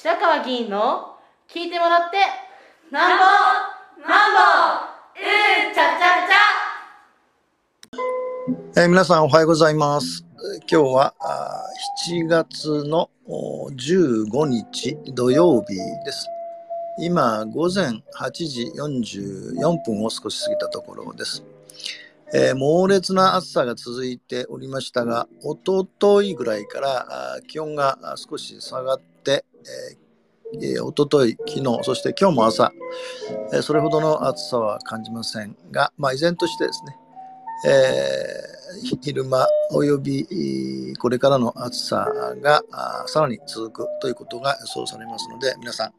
白川議員の聞いてもらってなんぼなんぼうんちゃちゃちゃ、えー、皆さんおはようございます。今日は7月の15日土曜日です。今午前8時44分を少し過ぎたところです。えー、猛烈な暑さが続いておりましたが、おとといぐらいから気温が少し下がって、えー、おととい、昨日、そして今日も朝、えー、それほどの暑さは感じませんが、まあ、依然としてですね、えー、昼間およびこれからの暑さがさらに続くということが予想されますので、皆さん、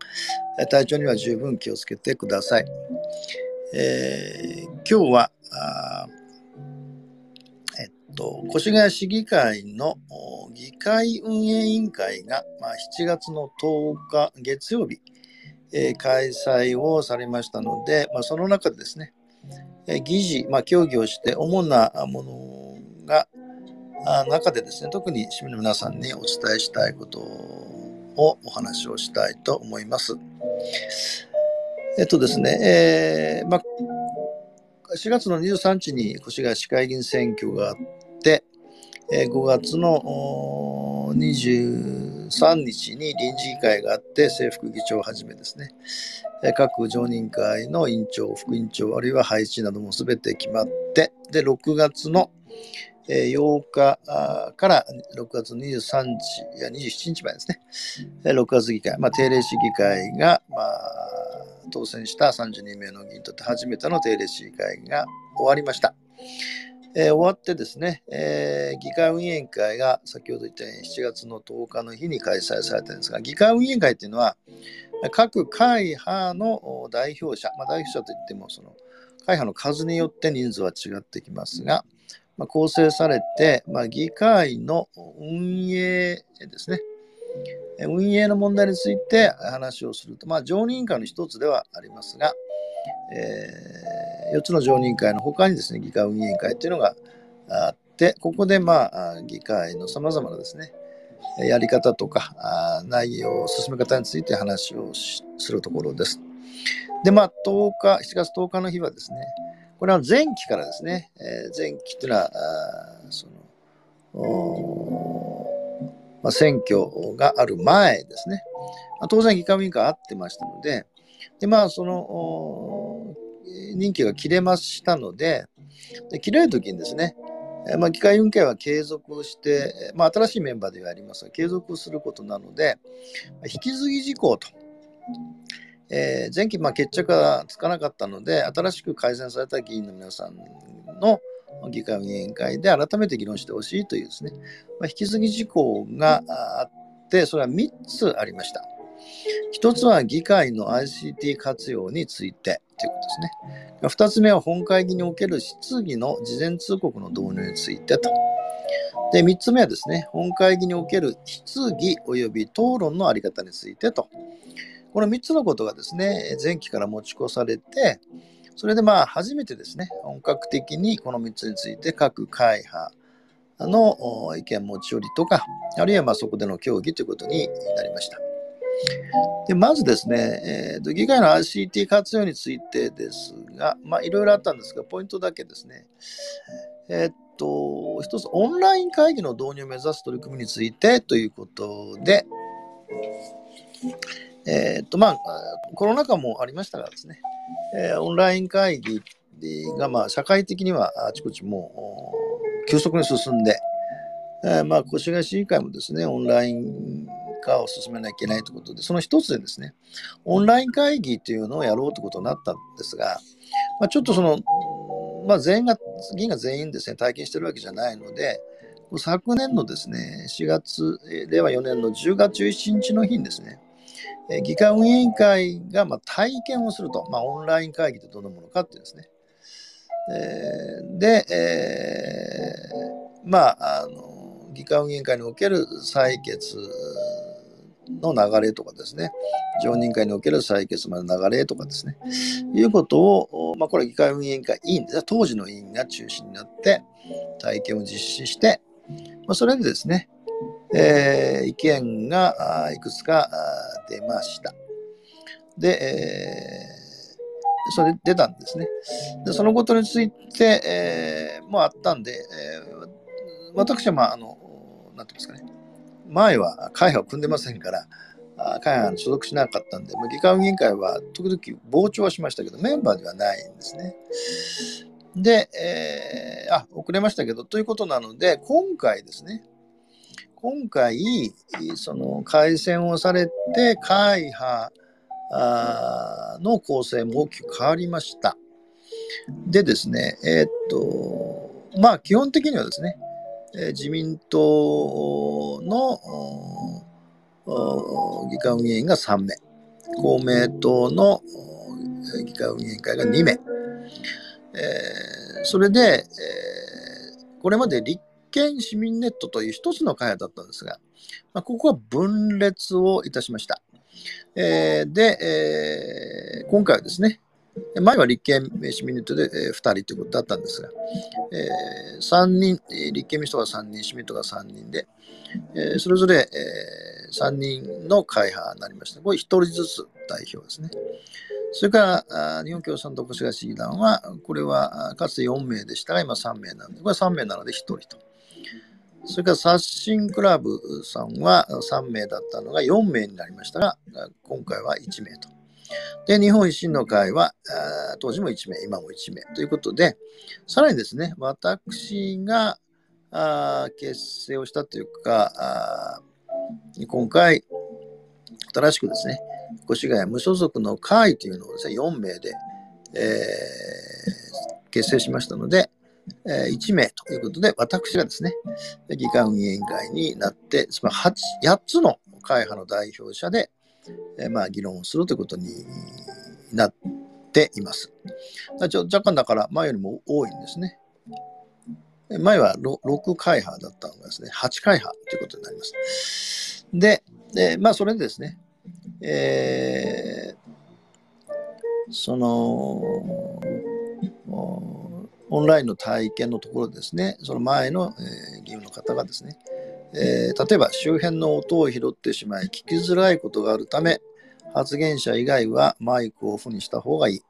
体調には十分気をつけてください。えー、今日はと、越谷市議会の議会運営委員会が、まあ、7月の10日月曜日、えー、開催をされましたので、まあ、その中でですね、えー、議事、まあ、協議をして主なものが、中でですね、特に市民の皆さんにお伝えしたいことをお話をしたいと思います。えっとですね、えー、まあ、4月の23日に越谷市会議員選挙があっ、5月の23日に臨時議会があって制服議長をはじめですね、各常任会の委員長、副委員長、あるいは配置なども全て決まって、で、6月の8日から6月23日いや27日まですね、6月議会、まあ、定例市議会が、まあ、当選した32名の議員にとって初めての定例市議会が終わりました。えー、終わってですね、えー、議会運営会が先ほど言ったように7月の10日の日に開催されたんですが、議会運営会というのは、各会派の代表者、まあ、代表者といってもその会派の数によって人数は違ってきますが、まあ、構成されて、まあ、議会の運営ですね、運営の問題について話をすると、まあ、常任委員会の一つではありますが、えー、4つの常任会の他にですね、議会運営委員会というのがあって、ここで、まあ、議会の様々なですね、やり方とか、内容、進め方について話をするところです。で、まあ、10日、7月10日の日はですね、これは前期からですね、えー、前期というのは、その、まあ、選挙がある前ですね、まあ、当然議会運営委員会あってましたので、で、まあ、その、任期が切れましたので、で切れるときにですね、まあ、議会運営は継続して、まあ、新しいメンバーではありますが、継続することなので、引き継ぎ事項と、えー、前期、まあ、決着がつかなかったので、新しく改選された議員の皆さんの議会運営委員会で改めて議論してほしいというですね、まあ、引き継ぎ事項があって、それは3つありました。一つは議会の ICT 活用についてということですね。二つ目は本会議における質疑の事前通告の導入についてと。で、三つ目はですね、本会議における質疑及び討論のあり方についてと。この三つのことがですね、前期から持ち越されて、それでまあ初めてですね、本格的にこの三つについて各会派の意見持ち寄りとか、あるいはまそこでの協議ということになりました。でまずですね、えーと、議会の ICT 活用についてですが、まあ、いろいろあったんですが、ポイントだけですね。えっ、と、一つ、オンライン会議の導入を目指す取り組みについてということで、えっ、と、まあ、コロナ禍もありましたがですね、えー、オンライン会議が、まあ、社会的にはあちこちもう急速に進んで、えー、まあ、越谷市議会もですね、オンライン化を進めなきゃいけないということで、その一つでですね、オンライン会議というのをやろうということになったんですが、まあ、ちょっとその、まあ、全員が、議員が全員ですね、体験してるわけじゃないので、昨年のですね、4月、令和4年の10月11日の日にですね、議会運営委員会がま体験をすると、まあ、オンライン会議ってどんなものかっていうですね。え、で、えー、まあ、あの、議会運営委員会における採決の流れとかですね、常任会における採決までの流れとかですね、いうことを、まあ、これは議会運営委員会委員です。当時の委員が中心になって体験を実施して、まあ、それでですね、えー、意見がいくつか出ました。で、えーそれ出たんですね。で、そのことについて、えーもうあったんで、えー私は、まあ、あの、なんていうんですかね、前は会派を組んでませんから、会派に所属しなかったんで、議会運営委員会は時々傍聴はしましたけど、メンバーではないんですね。で、えーあ、遅れましたけど、ということなので、今回ですね、今回、その改選をされて、会派の構成も大きく変わりました。でですね、えーっと、まあ、基本的にはですね、自民党の議会運営委員が3名、公明党の議会運営委員会が2名、えーそれで、えーこれまで立憲市民ネットという一つの会派だったんですが、まあ、ここは分裂をいたしました。えーで、え今回はですね、前は立憲市民ネットでえー2人ということだったんですが、え3人、えー立憲民主党が3人、市民党が3人で、えーそれぞれ、え3人の会派になりました。これ1人ずつ代表ですね。それから、日本共産党越谷市議団は、これはかつて4名でしたが、今3名なんで、これは3名なので1人と。それから刷新クラブさんは3名だったのが4名になりましたが、今回は1名と。で、日本維新の会は、当時も1名、今も1名ということで、さらにですね、私があ結成をしたというか、あ今回、新しくですね、越谷無所属の会というのをですね、4名で、えー結成しましたので、えー1名ということで、私がですね、議会運営委員会になって、つまり 8, 8つの会派の代表者で、えまあ、議論をするということになっています。だちょ若干だから前よりも多いんですね。前は 6, 6会派だったのがですね、8会派ということになります。で、でまあ、それでですね、えーその、オンラインの体験のところですね、その前の、えー議員の方がですね、えー例えば周辺の音を拾ってしまい聞きづらいことがあるため、発言者以外はマイクをオフにした方がいい。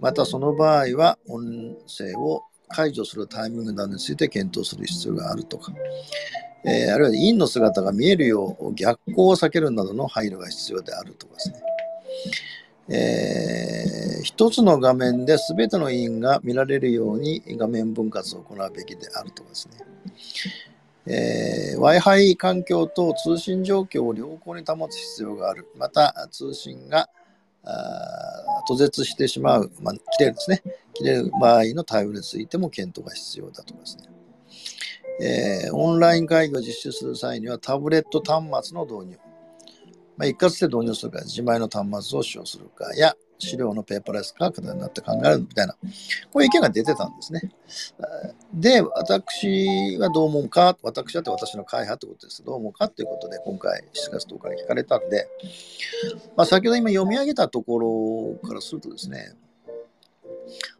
またその場合は音声を解除するタイミングなどについて検討する必要があるとか、えーあるいは委員の姿が見えるよう逆光を避けるなどの配慮が必要であるとかですね。えー一つの画面で全ての委員が見られるように画面分割を行うべきであるとかですね。えー Wi-Fi 環境と通信状況を良好に保つ必要がある。また、通信が途絶してしまう、まあ、切れるですね。切れる場合の対応についても検討が必要だとかですね。えーオンライン会議を実施する際にはタブレット端末の導入。まあ、一括で導入するか、自前の端末を使用するかや、資料のペーパーレス化課題になって考えるみたいな、こういう意見が出てたんですね。で、私はどう思うか、私だって私の会派ってことです。どう思うかっていうことで、今回7月10日に聞かれたんで、まあ、先ほど今読み上げたところからするとですね、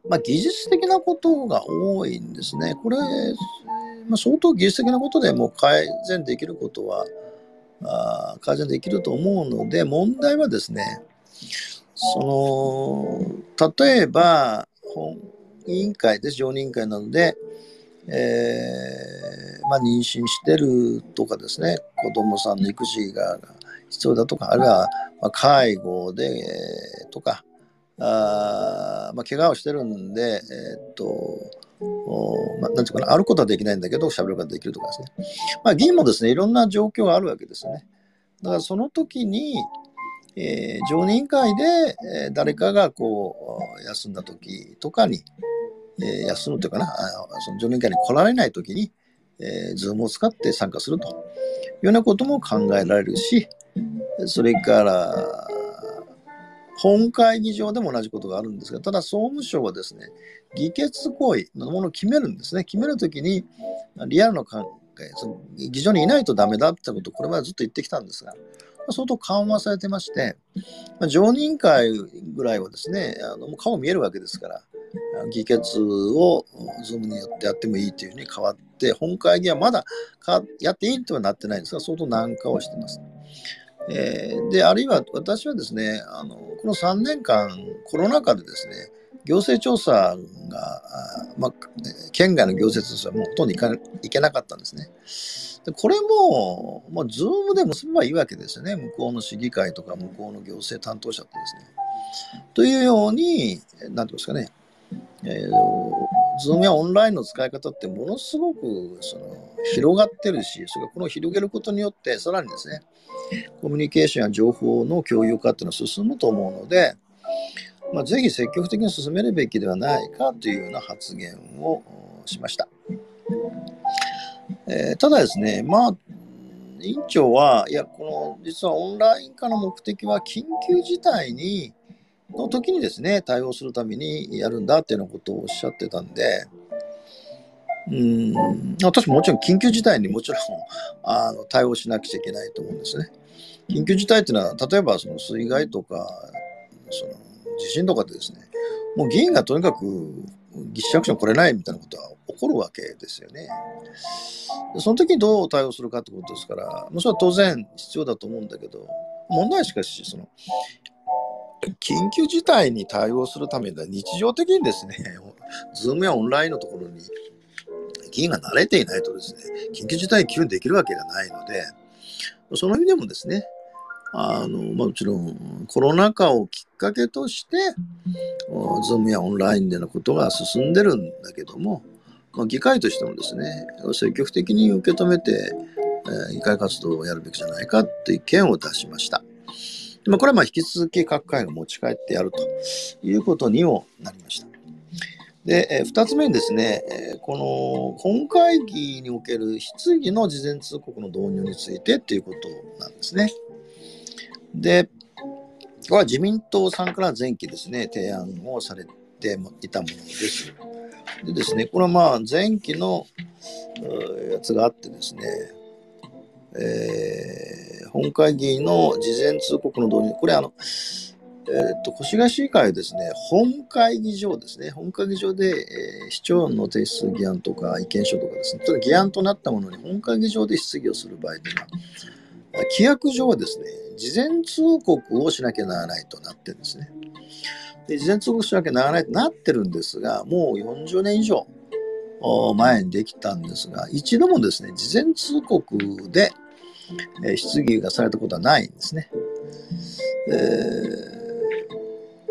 まあ、技術的なことが多いんですね。これ、まあ、相当技術的なことでもう改善できることは、あ改善できると思うので、問題はですね、その、例えば、本委員会です、常任委員会なので、えーまあ、妊娠してるとかですね、子供さんの育児が必要だとか、あるいは、まあ、介護で、えーとか、あまあ、怪我をしてるんで、えーっと、おまあ、なんていうかな、歩くことはできないんだけど、喋ることができるとかですね。まあ、議員もですね、いろんな状況があるわけですよね。だからその時に、えー常任会で、えー誰かがこう休んだ時とかに、えー休むというかな、その常任会に来られない時に、えー、ズームを使って参加するというようなことも考えられるし、それから、本会議場でも同じことがあるんですが、ただ総務省はですね、議決行為のものを決めるんですね。決めるときに、リアルの関係、その議場にいないとダメだってことをこれまでずっと言ってきたんですが、相当緩和されてまして、まあ常任会ぐらいはですね、あのもう顔見えるわけですから、議決をズームによってやってもいいというふうに変わって、本会議はまだかやっていいとはなってないんですが、相当難化をしてます。えー、で、あるいは私はですね、あのこの3年間、コロナ禍でですね、行政調査が、まあ、県外の行政調査はもうほとんど行けなかったんですね。でこれも、まあ、ズームで結べばいいわけですよね。向こうの市議会とか向こうの行政担当者とですね。というように、なんていうんですかね、えー、ズームやオンラインの使い方ってものすごくその広がってるし、それからこの広げることによって、さらにですね、コミュニケーションや情報の共有化っていうのは進むと思うので、まあ、ぜひ積極的に進めるべきではないかというような発言をしました。えー、ただですね、まあ、委員長は、いや、この実はオンライン化の目的は緊急事態にの時にですね、対応するためにやるんだっていうようなことをおっしゃってたんで、うん私ももちろん緊急事態にもちろん あの対応しなくちゃいけないと思うんですね。緊急事態っていうのは、例えばその水害とか、その地震とかでですね、もう議員がとにかく議事役所に来れないみたいなことは起こるわけですよね。その時にどう対応するかってことですから、もそれは当然必要だと思うんだけど、問題はしかし、その、緊急事態に対応するためには日常的にですね、ズームやオンラインのところに議員が慣れていないとですね、緊急事態に急にできるわけがないので、その意味でもですね、あの、まあ、もちろんコロナ禍をきっかけとして、ズームやオンラインでのことが進んでるんだけども、まあ、議会としてもですね、積極的に受け止めて、えー、議会活動をやるべきじゃないかっていう意見を出しました。まあ、これはまあ引き続き各会が持ち帰ってやるということにもなりました。で、えー、2つ目にですね、えー、この本会議における質疑の事前通告の導入についてということなんですね。で、これは自民党さんから前期ですね、提案をされていたものです。でですね、これはまあ前期のやつがあってですね、えー、本会議の事前通告の導入、これあの、えー、っと、越谷市議会ですね、本会議場ですね、本会議場で、えー、市長の提出議案とか意見書とかですね、議案となったものに本会議場で質疑をする場合というのは、規約上はですね、事前通告をしなきゃならないとなってるんですね。で、事前通告しなきゃならないとなってるんですが、もう40年以上前にできたんですが、一度もですね、事前通告で、え質疑がされたことはないんですね。え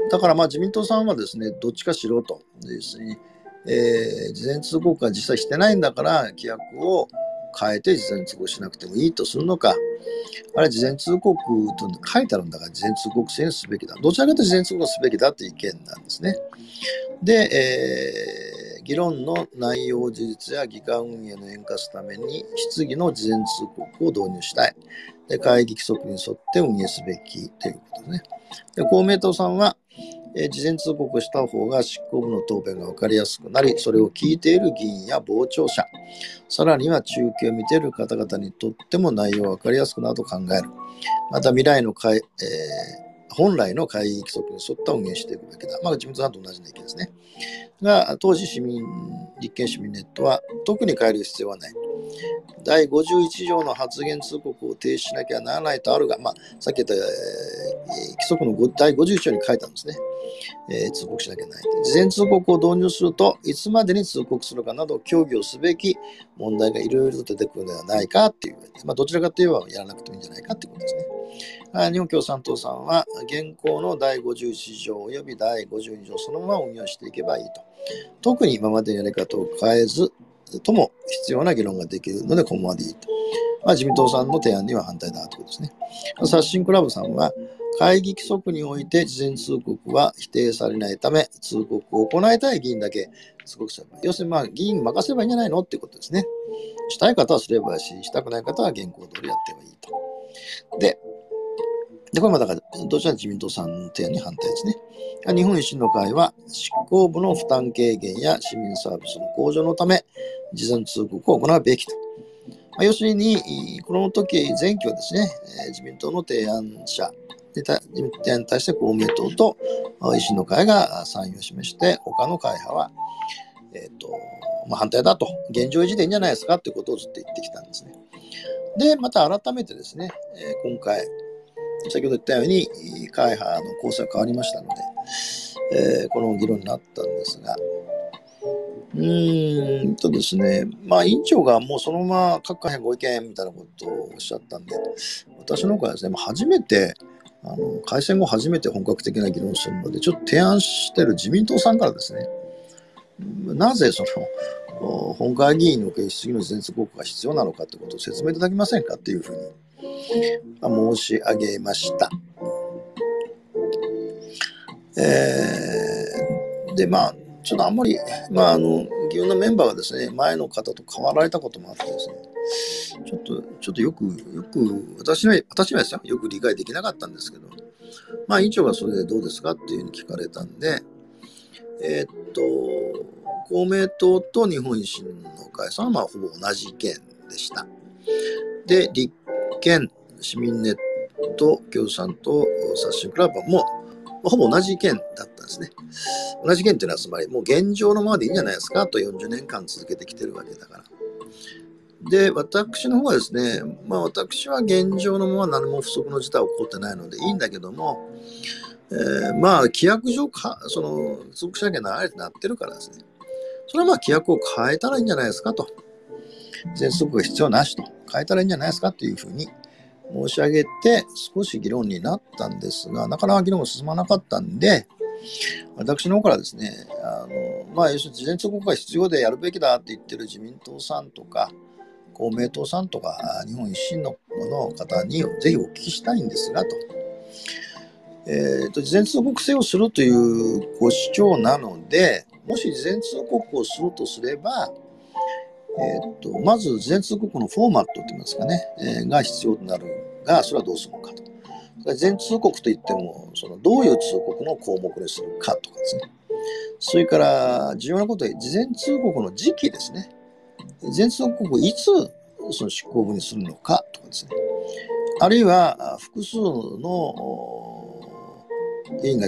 ー、だからまあ自民党さんはですね、どっちかしろと。ですね、えー、事前通告は実際してないんだから、規約を変えて事前通告しなくてもいいとするのか、あれ事前通告と書いてあるんだから事前通告制にすべきだ。どちらかというと事前通告すべきだという意見なんですね。で、えー、議論の内容事実や議会運営の円滑ために質疑の事前通告を導入したい。で会議規則に沿って運営すべきということですね。で公明党さんは、え事前通告した方が執行部の答弁が分かりやすくなり、それを聞いている議員や傍聴者、さらには中継を見ている方々にとっても内容が分かりやすくなると考える。また未来の会、えー、本来の会議規則に沿った運営していくべきだ。まあ、自民党さんと同じな意見ですね。が、当時市民、立憲市民ネットは特に変える必要はない。第51条の発言通告を停止しなきゃならないとあるが、まあ、さっき言った、えー、規則の第51条に書いたんですね。えー、通告しなきゃならない。事前通告を導入すると、いつまでに通告するかなど、協議をすべき問題がいろいろと出てくるのではないかっていう、まあ、どちらかといえばやらなくてもいいんじゃないかっていうことですね。日本共産党さんは、現行の第51条及び第52条そのまま運用していけばいいと。特に今までのやり方を変えず、とも必要な議論ができるので、このまでいいと。まあ、自民党さんの提案には反対だということですね。刷新クラブさんは、会議規則において事前通告は否定されないため、通告を行いたい議員だけ通告すれば。要するに、まあ、議員任せればいいんじゃないのっていうことですね。したい方はすればいいし、したくない方は現行通りやってもいいと。で、で、これもだから、どちら自民党さんの提案に反対ですね。日本維新の会は、執行部の負担軽減や市民サービスの向上のため、事前通告を行うべきと。まあ、要するに、この時、前期はですね、自民党の提案者で自民党に対して公明党と維新の会が賛意を示して、他の会派は、えっ、ー、と、まあ、反対だと、現状維持でいいんじゃないですかということをずっと言ってきたんですね。で、また改めてですね、今回、先ほど言ったように、会派の構成が変わりましたので、えー、この議論になったんですが、うーんとですね、まあ、委員長がもうそのまま各会派ご意見みたいなことをおっしゃったんで、私の方はですね、初めて、あの改選後初めて本格的な議論をするので、ちょっと提案してる自民党さんからですね、なぜその本会議員の決質疑の事前通告が必要なのかということを説明いただけませんかというふうに申し上げました。えー、で、まあ、ちょっとあんまり、まあ、あの、議運のメンバーがですね、前の方と変わられたこともあってですね、ちょっと、ちょっとよく、よく、私は、私はですよ、よく理解できなかったんですけど、まあ、委員長がそれでどうですかっていうふうに聞かれたんで、えー、っと、公明党と日本維新の会さんは、まあ、ほぼ同じ意見でした。で、立憲、市民ネット、共産党、刷新クラブも、ほぼ同じ意見だったんですね。同じ意見っていうのは、つまり、もう現状のままでいいんじゃないですか？と40年間続けてきてるわけだから。で、私の方はですね、まあ私は現状のまま何も不足の事態は起こってないのでいいんだけども、えー、まあ規約上か、その、不足しなきゃならないってなってるからですね。それはまあ規約を変えたらいいんじゃないですかと。全速が必要なしと。変えたらいいんじゃないですかというふうに申し上げて、少し議論になったんですが、なかなか議論が進まなかったんで、私の方からですね、あのまあ、要するに事前通告が必要でやるべきだって言ってる自民党さんとか、公明党さんとか、日本維新のの方にぜひお聞きしたいんですが、と。えーと、事前通告制をするというご主張なので、もし事前通告をするとすれば、えーと、まず事前通告のフォーマットといいますかね、えー、が必要となるが、それはどうするのかと。事前通告といっても、そのどういう通告の項目にするかとかですね。それから重要なことは、事前通告の時期ですね。事前通告をいつその執行部にするのかとかですね。あるいは複数の議員が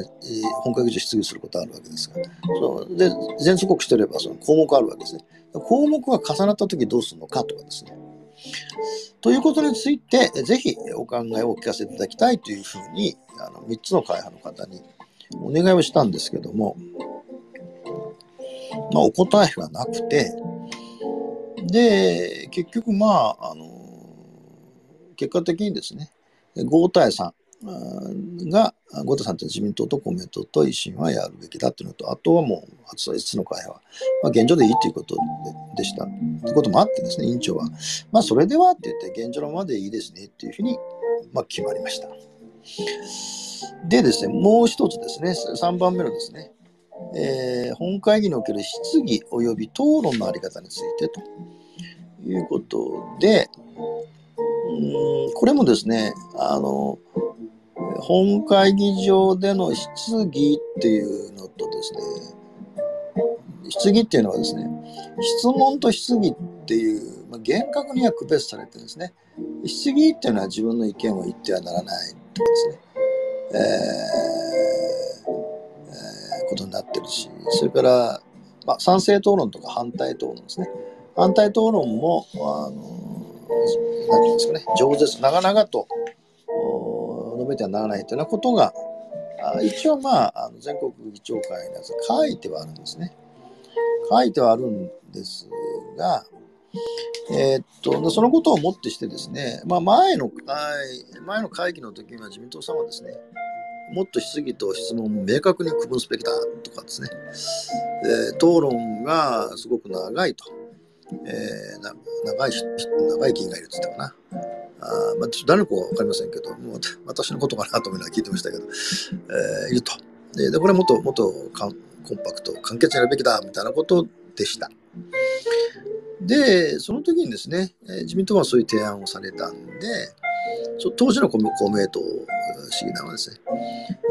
本会議場質疑することあるわけですが、そで全通告してればその項目あるわけですね。項目が重なったときどうするのかとかですね。ということについて、ぜひお考えをお聞かせいただきたいというふうに、あの3つの会派の方にお願いをしたんですけども、まあ、お答えがなくて、で、結局、まあ、あの、結果的にですね、5対3が、5対3って自民党と公明党と維新はやるべきだっていうのと、あとはもう、あと5つの会派は、まあ、現状でいいということでした。ということもあってですね、委員長は、まあ、それではって言って、現状のままでいいですねっていうふうに、まあ、決まりました。でですね、もう一つですね、3番目のですね、えー、本会議における質疑及び討論のあり方についてということで、うんこれもですね、あの、本会議場での質疑っていうのとですね、質疑っていうのはですね、質問と質疑っていう、まあ、厳格には区別されてですね。質疑っていうのは自分の意見を言ってはならないとかですね、えーえー、ことになってるし、それから、まあ、賛成討論とか反対討論ですね。反対討論も、あの、なんていうんですかね、上手、長々と述べてはならないというようなことが、一応まあ、あの全国議長会のやつ書いてはあるんですね。書いてはあるんですが、えー、っと、そのことをもってしてですね、まあ、前の会、前の会議の時には自民党さんはですね、もっと質疑と質問を明確に区分すべきだとかですね、えー、討論がすごく長いと、えー、な長い長い議員がいるって言ったかな。あまあ、誰の子か分かりませんけど、もう私のことかなと思いながら聞いてましたけど、えー、いると。で、でこれはもっともっとコンパクト、簡潔にやるべきだみたいなことでした。で、その時にですね、自民党はそういう提案をされたんで、当時の公明党市議団はですね、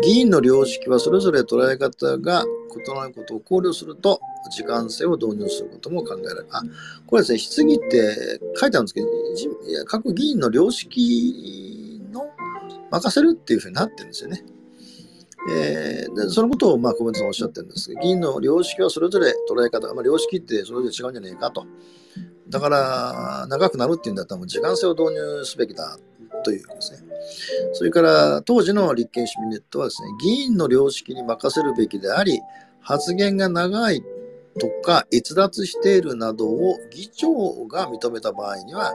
議員の良識はそれぞれ捉え方が異なることを考慮すると、時間制を導入することも考えられる。あ、これですね、質疑って書いてあるんですけど、各議員の良識の任せるっていうふうになってるんですよね。えー、でそのことをまあコメントさんおっしゃってるんですけど、議員の良識はそれぞれ捉え方、まあ、良識ってそれぞれ違うんじゃないかと。だから、長くなるっていうんだったらもう時間制を導入すべきだというですね。それから当時の立憲市民ネットはですね、議員の良識に任せるべきであり、発言が長いとか逸脱しているなどを議長が認めた場合には、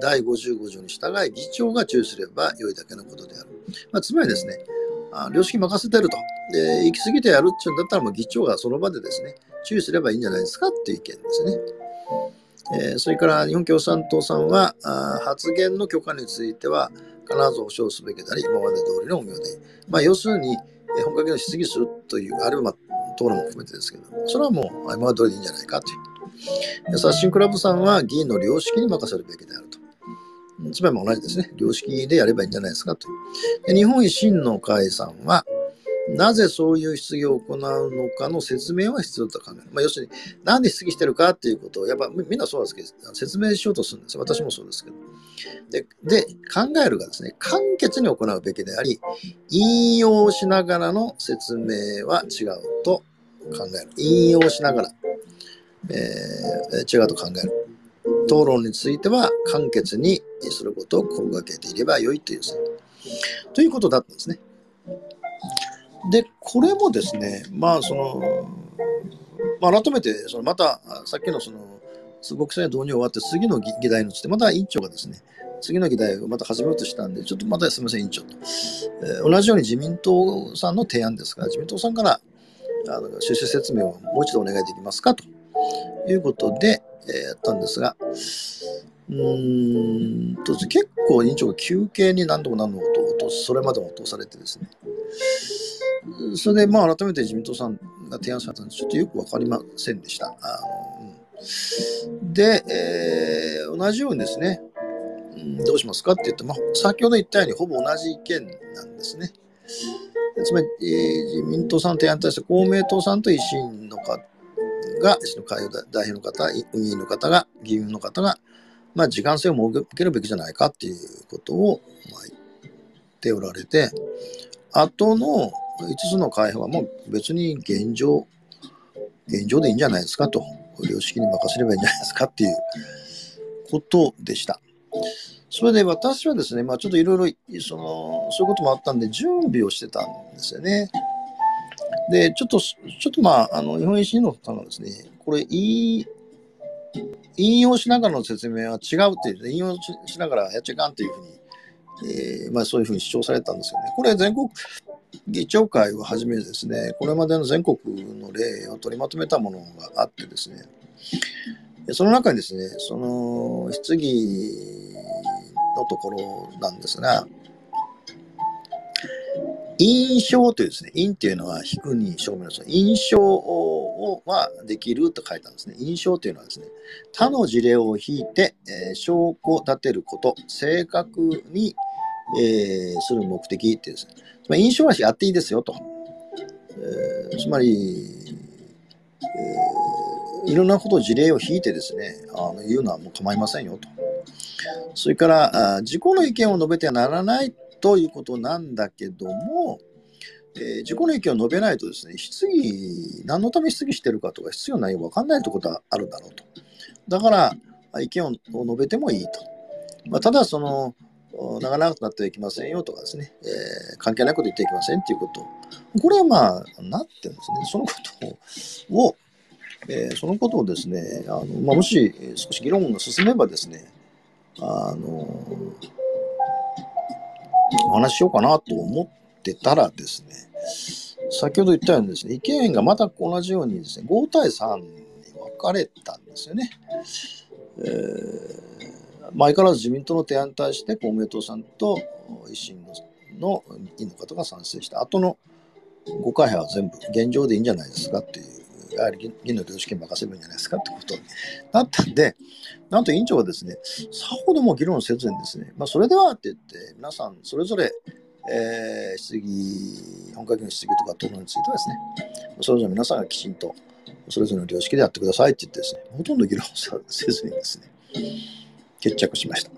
第55条に従い議長が注意すれば良いだけのことである。まあ、つまりですね、あ良識任せてると。で、行き過ぎてやるっていうんだったらもう議長がその場でですね、注意すればいいんじゃないですかっていう意見ですね。えー、それから日本共産党さんはあ発言の許可については必ず保障すべきであり、今まで通りの運用で。まあ、要するに、えー、本格的な質疑するという、あるいは、まあ、討論も含めてですけど、それはもう今まで通りでいいんじゃないかという。刷新クラブさんは議員の良識に任せるべきであると。つまりも同じですね。良識でやればいいんじゃないですかという。日本維新の会さんは、なぜそういう質疑を行うのかの説明は必要と考える。まあ、要するに、なんで質疑してるかっていうことを、やっぱみんなそうですけど、説明しようとするんですよ。私もそうですけど。で、で考えるがですね、簡潔に行うべきであり、引用しながらの説明は違うと考える。引用しながら、えー、違うと考える。討論については簡潔にすることを心がけていればよいという、ということだったんですね。で、これもですね、まあ、その、まあ、改めて、そのまた、さっきのその、国際導入終わって、次の議題について、また委員長がですね、次の議題をまた始めようとしたんで、ちょっとまたすみません、委員長と。えー、同じように自民党さんの提案ですから、自民党さんからあの趣旨説明をもう一度お願いできますかということで、えー、やったんですが、うーんと結構委員長が休憩に何度も何度もとそれまでも落とされてですね、それで、まあ、改めて自民党さんが提案されたんでちょっとよくわかりませんでした。あで、えー、同じようにですね、どうしますかって言って、まあ、先ほど言ったようにほぼ同じ意見なんですね。つまり、えー、自民党さんの提案に対して公明党さんと維新の方が、維新の会代表の方、運営の方が、議員の方が、まあ、時間性を設けるべきじゃないかっていうことを、まあ、言っておられて、後の5つの会派はもう別に現状、現状でいいんじゃないですかと、良識に任せればいいんじゃないですかっていうことでした。それで私はですね、まあちょっといろいろ、その、そういうこともあったんで、準備をしてたんですよね。で、ちょっと、ちょっとまあ、あの、日本維新の方がですね、これ、いい、引用しながらの説明は違うっていう、引用しながらやっちゃいかんっていうふうに、えー、まあそういうふうに主張されたんですよね。これ全国議長会をはじめですね、これまでの全国の例を取りまとめたものがあってですね、その中にですね、その質疑のところなんですが、印象というですね、印っていうのは引くに証明の印象をはできると書いたんですね。印象というのはですね、他の事例を引いて、えー、証拠を立てること、正確に、えー、する目的ってですね、まあ、印象はやっていいですよと。えー、つまり、えー、いろんなこと事例を引いてですね、あの言うのはもう構いませんよと。それからあ、自己の意見を述べてはならないということなんだけども、えー、自己の意見を述べないとですね、質疑、何のため質疑してるかとか、必要ないよ分かんないということはあるだろうと。だから、意見を述べてもいいと。まあ、ただ、その、長くなってはいけませんよとかですね、えー、関係ないこと言ってはいけませんっていうこと。これはまあ、なってるんですね。そのことを、えー、そのことをですね、あのまあ、もし少し議論が進めばですね、あの、お話ししようかなと思ってたらですね、先ほど言ったようにですね、意見がまた同じようにですね、5対3に分かれたんですよね。えー相変わらず自民党の提案に対して公明党さんと維新の議員の方が賛成した後の5会派は全部現状でいいんじゃないですかっていう、やはり議員の領識に任せるんじゃないですかってことになったんで、なんと委員長はですね、さほども議論せずにですね、まあ、それではって言って、皆さんそれぞれ、えー、質疑、本会議の質疑とか討論についてはですね、それぞれ皆さんがきちんとそれぞれの良識でやってくださいって言ってですね、ほとんど議論せずにですね、決着しました。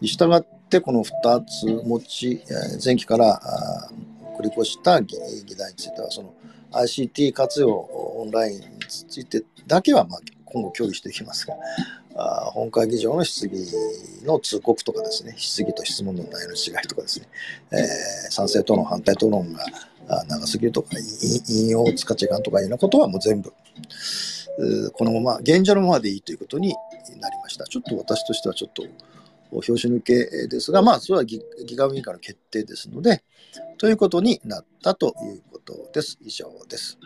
に従って、この2つ持ち、前期から繰り越した議題については、その ICT 活用オンラインについてだけは、まあ、今後協議していきますが、本会議場の質疑の通告とかですね、質疑と質問の内容の違いとかですね、えー、賛成との反対討論が長すぎるとか、引用を使っちゃいかんとかいうようなことはもう全部、このまま、現状のままでいいということになりました。ちょっと私としてはちょっと、表紙抜けですが、まあ、それは議会運営会の決定ですので、ということになったということです。以上です。